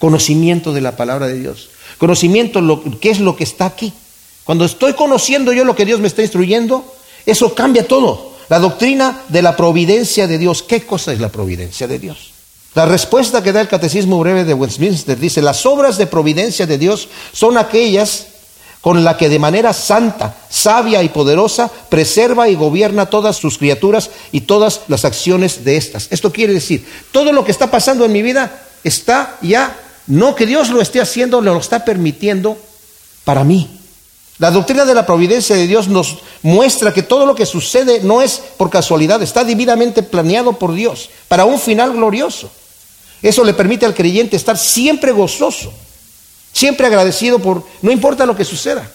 conocimiento de la palabra de Dios, conocimiento de qué es lo que está aquí. Cuando estoy conociendo yo lo que Dios me está instruyendo, eso cambia todo. La doctrina de la providencia de Dios. ¿Qué cosa es la providencia de Dios? La respuesta que da el Catecismo Breve de Westminster dice, las obras de providencia de Dios son aquellas con las que de manera santa, sabia y poderosa preserva y gobierna todas sus criaturas y todas las acciones de éstas. Esto quiere decir, todo lo que está pasando en mi vida está ya no que Dios lo esté haciendo, lo está permitiendo para mí. La doctrina de la providencia de Dios nos muestra que todo lo que sucede no es por casualidad, está divinamente planeado por Dios para un final glorioso. Eso le permite al creyente estar siempre gozoso, siempre agradecido por, no importa lo que suceda.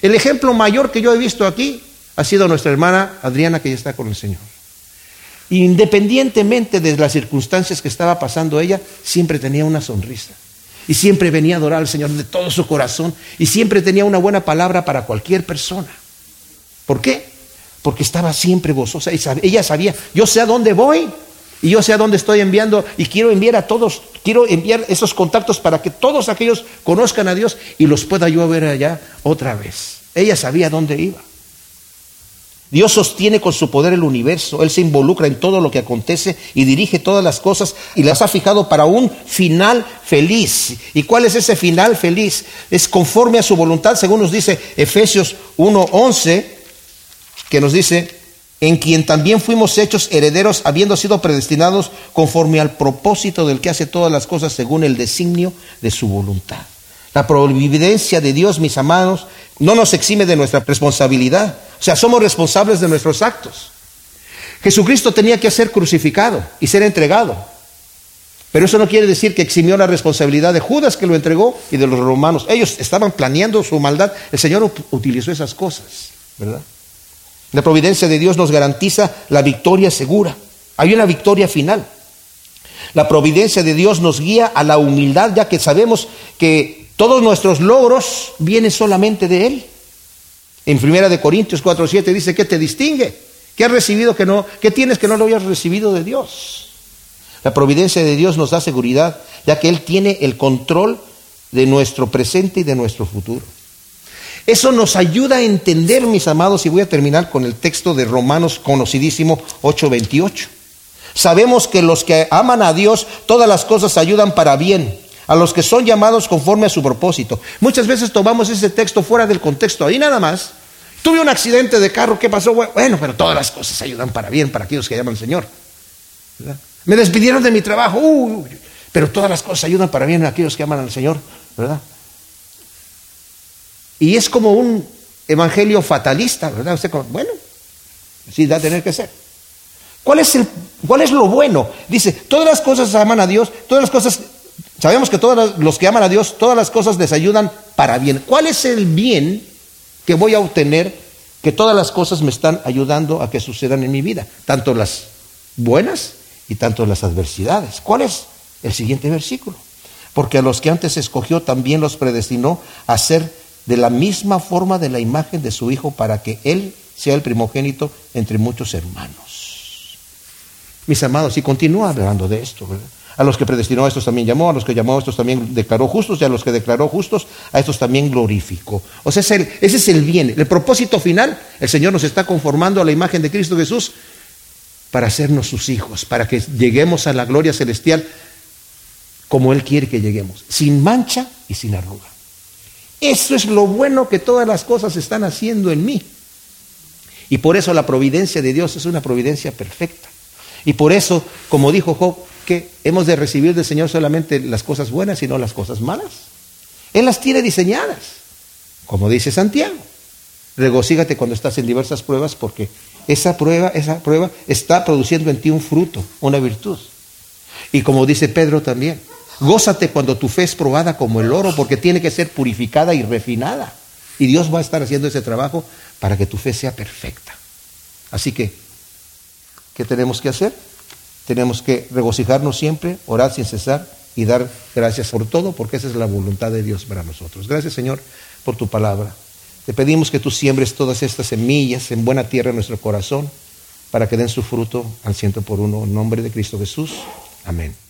El ejemplo mayor que yo he visto aquí ha sido nuestra hermana Adriana que ya está con el Señor. Independientemente de las circunstancias que estaba pasando ella, siempre tenía una sonrisa. Y siempre venía a adorar al Señor de todo su corazón. Y siempre tenía una buena palabra para cualquier persona. ¿Por qué? Porque estaba siempre gozosa. Ella sabía, yo sé a dónde voy. Y yo sé a dónde estoy enviando. Y quiero enviar a todos, quiero enviar esos contactos para que todos aquellos conozcan a Dios y los pueda yo ver allá otra vez. Ella sabía dónde iba. Dios sostiene con su poder el universo, Él se involucra en todo lo que acontece y dirige todas las cosas y las ha fijado para un final feliz. ¿Y cuál es ese final feliz? Es conforme a su voluntad, según nos dice Efesios 1.11, que nos dice, en quien también fuimos hechos herederos, habiendo sido predestinados conforme al propósito del que hace todas las cosas según el designio de su voluntad. La providencia de Dios, mis amados, no nos exime de nuestra responsabilidad. O sea, somos responsables de nuestros actos. Jesucristo tenía que ser crucificado y ser entregado. Pero eso no quiere decir que eximió la responsabilidad de Judas que lo entregó y de los romanos. Ellos estaban planeando su maldad. El Señor utilizó esas cosas, ¿verdad? La providencia de Dios nos garantiza la victoria segura. Hay una victoria final. La providencia de Dios nos guía a la humildad, ya que sabemos que todos nuestros logros vienen solamente de Él. En Primera de Corintios 4:7 dice que te distingue, que has recibido que no, que tienes que no lo habías recibido de Dios. La providencia de Dios nos da seguridad, ya que él tiene el control de nuestro presente y de nuestro futuro. Eso nos ayuda a entender, mis amados, y voy a terminar con el texto de Romanos conocidísimo 8:28. Sabemos que los que aman a Dios, todas las cosas ayudan para bien, a los que son llamados conforme a su propósito. Muchas veces tomamos ese texto fuera del contexto, ahí nada más. Tuve un accidente de carro, ¿qué pasó? Bueno, pero todas las cosas ayudan para bien para aquellos que llaman al Señor. Me despidieron de mi trabajo, pero todas las cosas ayudan para bien a aquellos que aman al Señor, ¿verdad? Y es como un evangelio fatalista, ¿verdad? Usted, bueno, sí, va a tener que ser. ¿Cuál es, el, ¿Cuál es lo bueno? Dice, todas las cosas aman a Dios, todas las cosas, sabemos que todos los que aman a Dios, todas las cosas les ayudan para bien. ¿Cuál es el bien que voy a obtener que todas las cosas me están ayudando a que sucedan en mi vida? Tanto las buenas y tanto las adversidades. ¿Cuál es el siguiente versículo? Porque a los que antes escogió también los predestinó a ser de la misma forma de la imagen de su Hijo para que Él sea el primogénito entre muchos hermanos. Mis amados, y continúa hablando de esto, A los que predestinó a estos también llamó, a los que llamó a estos también declaró justos, y a los que declaró justos, a estos también glorificó. O sea, ese es el bien, el propósito final. El Señor nos está conformando a la imagen de Cristo Jesús para hacernos sus hijos, para que lleguemos a la gloria celestial como Él quiere que lleguemos, sin mancha y sin arruga. Eso es lo bueno que todas las cosas están haciendo en mí. Y por eso la providencia de Dios es una providencia perfecta. Y por eso, como dijo Job, que hemos de recibir del Señor solamente las cosas buenas y no las cosas malas. Él las tiene diseñadas, como dice Santiago. Regocígate cuando estás en diversas pruebas porque esa prueba, esa prueba está produciendo en ti un fruto, una virtud. Y como dice Pedro también, Gózate cuando tu fe es probada como el oro, porque tiene que ser purificada y refinada. Y Dios va a estar haciendo ese trabajo para que tu fe sea perfecta. Así que, ¿qué tenemos que hacer? Tenemos que regocijarnos siempre, orar sin cesar y dar gracias por todo, porque esa es la voluntad de Dios para nosotros. Gracias, Señor, por tu palabra. Te pedimos que tú siembres todas estas semillas en buena tierra en nuestro corazón para que den su fruto al ciento por uno. En nombre de Cristo Jesús. Amén.